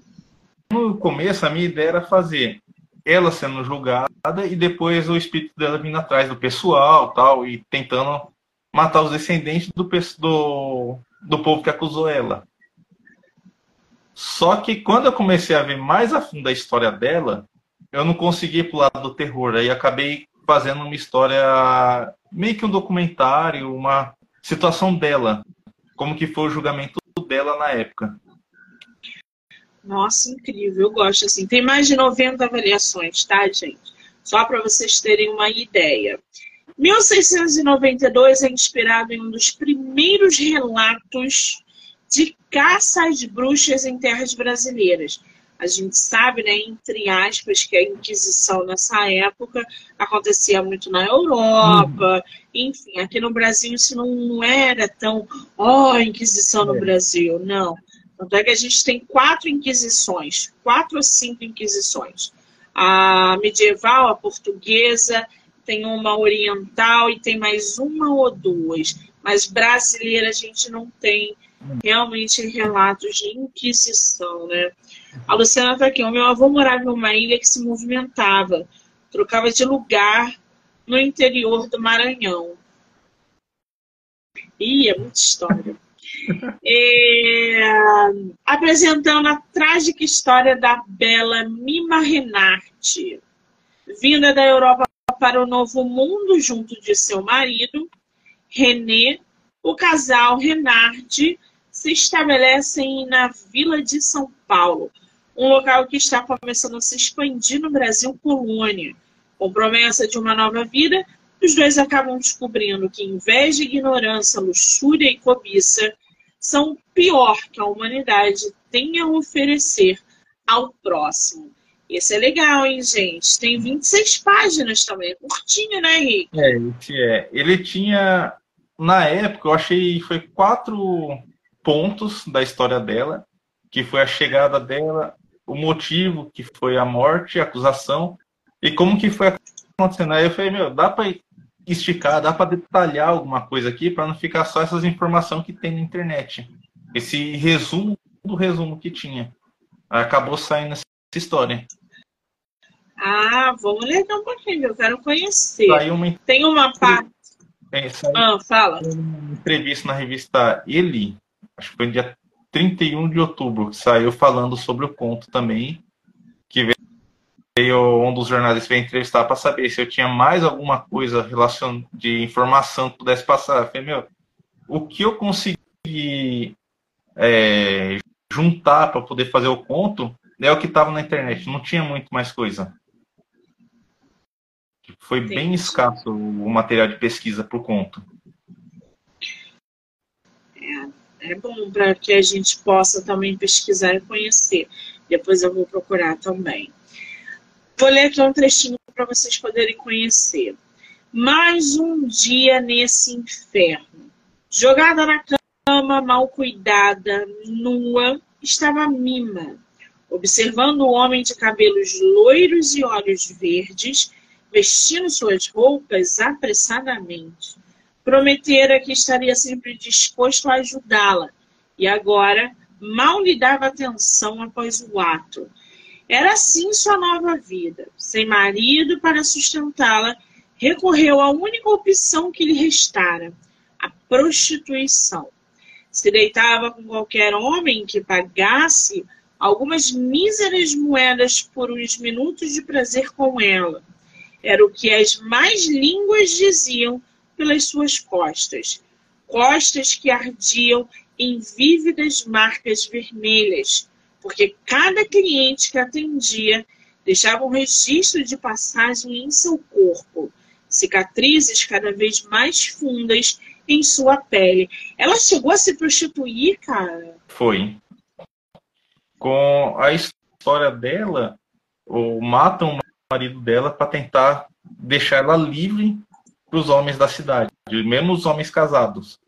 no começo, a minha ideia era fazer ela sendo julgada e depois o espírito dela vindo atrás do pessoal tal e tentando matar os descendentes do, do, do povo que acusou ela. Só que quando eu comecei a ver mais a fundo a história dela, eu não consegui ir pro lado do terror. Aí acabei fazendo uma história, meio que um documentário, uma situação dela. Como que foi o julgamento dela na época. Nossa, incrível. Eu gosto assim. Tem mais de 90 avaliações, tá, gente? Só para vocês terem uma ideia. 1692 é inspirado em um dos primeiros relatos de caça às bruxas em terras brasileiras. A gente sabe, né, entre aspas, que a Inquisição nessa época acontecia muito na Europa, uhum. enfim, aqui no Brasil isso não, não era tão, ó, oh, Inquisição no é. Brasil, não. Tanto é que a gente tem quatro Inquisições, quatro ou cinco Inquisições. A medieval, a portuguesa, tem uma oriental e tem mais uma ou duas. Mas brasileira a gente não tem realmente relatos de Inquisição, né? A Luciana está aqui. O meu avô morava em uma ilha que se movimentava, trocava de lugar no interior do Maranhão. Ih, é muita história. É, apresentando a trágica história da bela Mima Renate, vinda da Europa para o Novo Mundo junto de seu marido, René, o casal Renardi se estabelecem na Vila de São Paulo, um local que está começando a se expandir no Brasil colônia. Com promessa de uma nova vida, os dois acabam descobrindo que inveja, ignorância, luxúria e cobiça são o pior que a humanidade tem a oferecer ao próximo. Esse é legal, hein, gente? Tem 26 páginas também. Curtinho, né, Henrique? É, é. Ele tinha. Na época, eu achei foi quatro pontos da história dela, que foi a chegada dela, o motivo, que foi a morte, a acusação, e como que foi acontecendo. Aí eu falei, meu, dá para esticar, dá para detalhar alguma coisa aqui para não ficar só essas informações que tem na internet. Esse resumo do resumo que tinha. Acabou saindo essa história. Ah, vamos ler um pouquinho, eu quero conhecer. Uma... Tem uma parte. É, ah, fala. Uma entrevista na revista Ele, acho que foi dia 31 de outubro, que saiu falando sobre o conto também, veio um dos jornalistas veio entrevistar para saber se eu tinha mais alguma coisa relacion... de informação que pudesse passar. Eu falei, meu, o que eu consegui é, juntar para poder fazer o conto é o que estava na internet, não tinha muito mais coisa. Foi Entendi. bem escasso o material de pesquisa para o conto. É bom para que a gente possa também pesquisar e conhecer. Depois eu vou procurar também. Vou ler aqui um trechinho para vocês poderem conhecer. Mais um dia nesse inferno. Jogada na cama, mal cuidada, nua, estava Mima, observando o homem de cabelos loiros e olhos verdes, vestindo suas roupas apressadamente. Prometera que estaria sempre disposto a ajudá-la, e agora mal lhe dava atenção após o ato. Era assim sua nova vida. Sem marido para sustentá-la, recorreu à única opção que lhe restara, a prostituição. Se deitava com qualquer homem que pagasse algumas míseras moedas por uns minutos de prazer com ela. Era o que as mais línguas diziam pelas suas costas, costas que ardiam em vívidas marcas vermelhas, porque cada cliente que atendia deixava um registro de passagem em seu corpo, cicatrizes cada vez mais fundas em sua pele. Ela chegou a se prostituir, cara? Foi. Com a história dela, ou matam o marido dela para tentar deixar ela livre para os homens da cidade, mesmo os homens casados.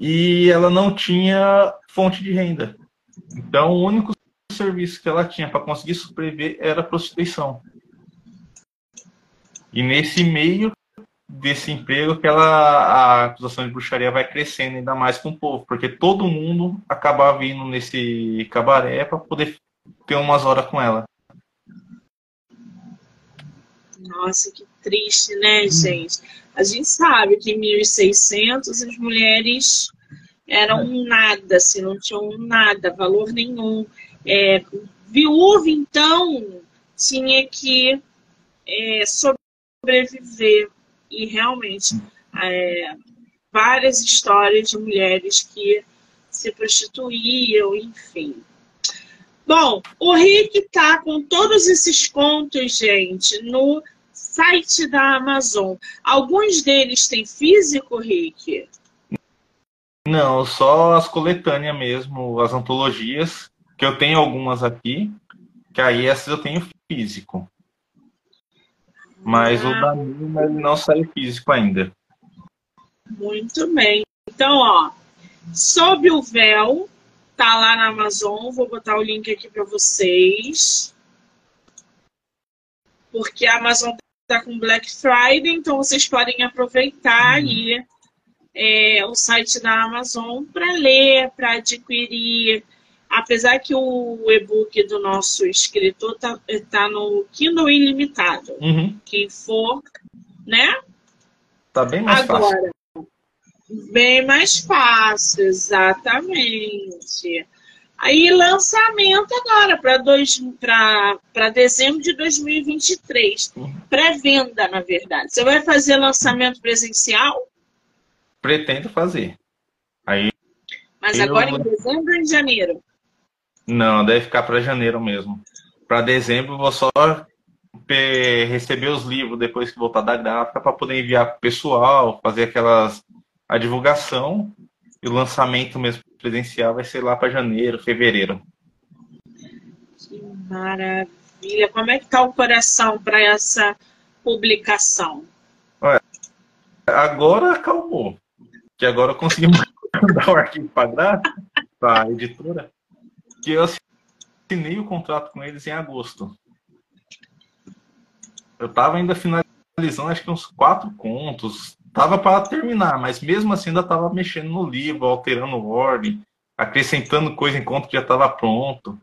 E ela não tinha fonte de renda. Então, o único serviço que ela tinha para conseguir sobreviver era a prostituição. E nesse meio desse emprego que ela, a acusação de bruxaria vai crescendo ainda mais com o povo, porque todo mundo acabava vindo nesse cabaré para poder ter umas horas com ela. Nossa, que triste, né, gente? A gente sabe que em 1600 as mulheres eram é. nada, assim, não tinham nada, valor nenhum. É, viúva, então, tinha que é, sobreviver. E realmente, é, várias histórias de mulheres que se prostituíam, enfim. Bom, o Rick tá com todos esses contos, gente, no site da Amazon. Alguns deles têm físico, Rick? Não, só as coletâneas mesmo, as antologias, que eu tenho algumas aqui, que aí essas eu tenho físico. Mas ah. o da Nilma não saiu físico ainda. Muito bem. Então, ó, Sob o Véu, tá lá na Amazon. Vou botar o link aqui para vocês. Porque a Amazon tá com Black Friday, então vocês podem aproveitar aí é, o site da Amazon para ler, para adquirir. Apesar que o e-book do nosso escritor tá, tá no Kindle Ilimitado. Uhum. Quem for, né? Tá bem mais Agora, fácil. Bem mais fácil, exatamente. Aí lançamento agora para dezembro de 2023. Pré-venda, na verdade. Você vai fazer lançamento presencial? Pretendo fazer. Aí Mas eu... agora em dezembro ou em janeiro? Não, deve ficar para janeiro mesmo. Para dezembro vou só receber os livros depois que voltar da gráfica para poder enviar para o pessoal, fazer aquelas a divulgação e o lançamento mesmo presencial vai ser lá para janeiro, fevereiro. Que maravilha! Como é que está o coração para essa publicação? Olha, agora acalmou. Que agora eu consegui mandar o arquivo para a editora. Que eu assinei o contrato com eles em agosto. Eu estava ainda finalizando acho que uns quatro contos, Tava para terminar, mas mesmo assim ainda tava mexendo no livro, alterando ordem, acrescentando coisa enquanto já estava pronto.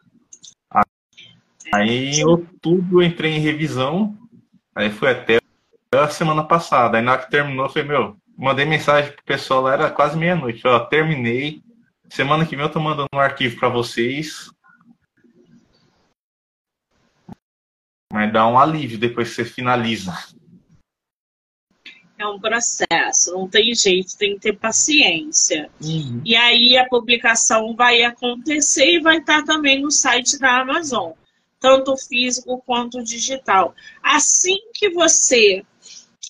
Aí em outubro eu entrei em revisão, aí foi até a semana passada. Aí na hora que terminou, eu falei, meu, mandei mensagem pro pessoal lá, era quase meia-noite, ó, terminei. Semana que vem eu tô mandando um arquivo para vocês. Mas dá um alívio depois que você finaliza é um processo, não tem jeito, tem que ter paciência. Uhum. E aí a publicação vai acontecer e vai estar também no site da Amazon, tanto físico quanto digital. Assim que você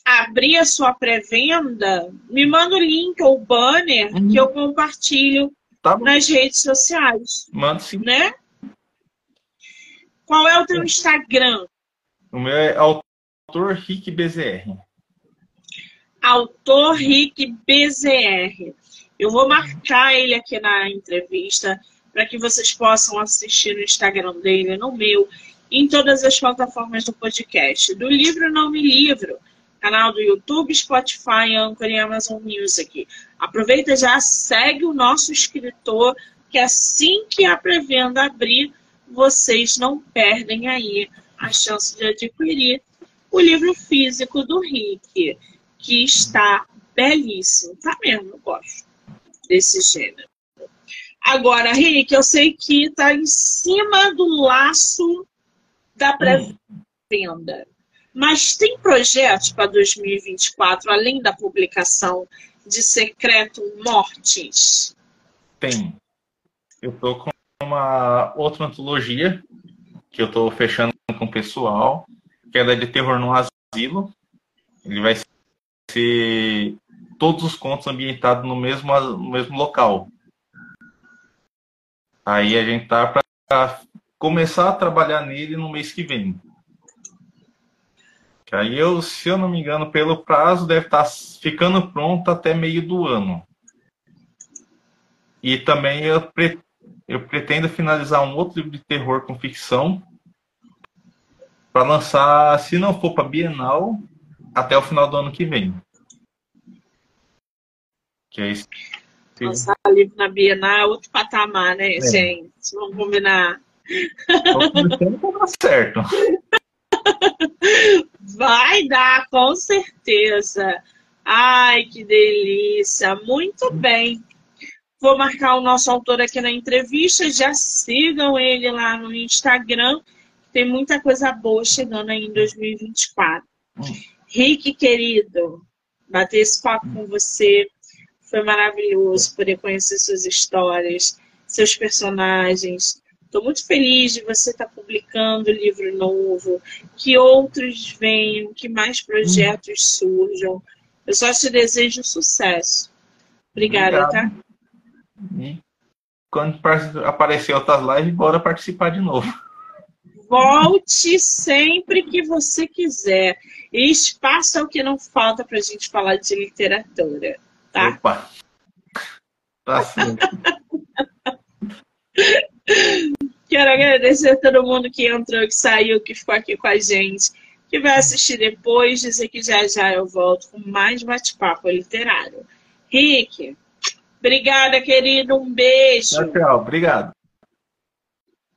abrir a sua pré-venda, me manda o link ou o banner uhum. que eu compartilho tá nas redes sociais. Manda sim. Né? Qual é o teu Instagram? O meu é autor Rick BZR autor Rick BZR. Eu vou marcar ele aqui na entrevista para que vocês possam assistir no Instagram dele, no meu, em todas as plataformas do podcast. Do livro Não Me Livro, canal do YouTube, Spotify, Anchor e Amazon Music. Aproveita já, segue o nosso escritor, que assim que a pré-venda abrir, vocês não perdem aí a chance de adquirir o livro físico do Rick que está belíssimo. Tá mesmo, eu gosto desse gênero. Agora, Rick, eu sei que está em cima do laço da pré-venda. Mas tem projetos para 2024, além da publicação de Secreto Mortis? Tem. Eu estou com uma outra antologia que eu estou fechando com o pessoal, que é de terror no asilo. Ele vai ser todos os contos ambientados no mesmo, no mesmo local. Aí a gente tá para começar a trabalhar nele no mês que vem. Que aí eu, se eu não me engano, pelo prazo deve estar tá ficando pronto até meio do ano. E também eu, pre, eu pretendo finalizar um outro livro de terror com ficção para lançar, se não for para Bienal, até o final do ano que vem. Que é isso. Lançar livro na Bienal é outro patamar, né, é. gente? Vamos combinar. Não dar certo. Vai dar, com certeza. Ai, que delícia. Muito bem. Vou marcar o nosso autor aqui na entrevista. Já sigam ele lá no Instagram. Tem muita coisa boa chegando aí em 2024. Rick, querido, bater esse papo com você foi maravilhoso poder conhecer suas histórias, seus personagens, Estou muito feliz de você estar tá publicando livro novo, que outros venham, que mais projetos surjam. Eu só te desejo sucesso. Obrigada, Obrigado. tá? E quando aparecer outras lives, bora participar de novo. Volte sempre que você quiser. E espaço é o que não falta para a gente falar de literatura, tá? Opa! Tá sim. Quero agradecer a todo mundo que entrou, que saiu, que ficou aqui com a gente, que vai assistir depois, dizer que já já eu volto com mais bate-papo literário. Rick, obrigada, querido. Um beijo. Tchau, tchau. Obrigado.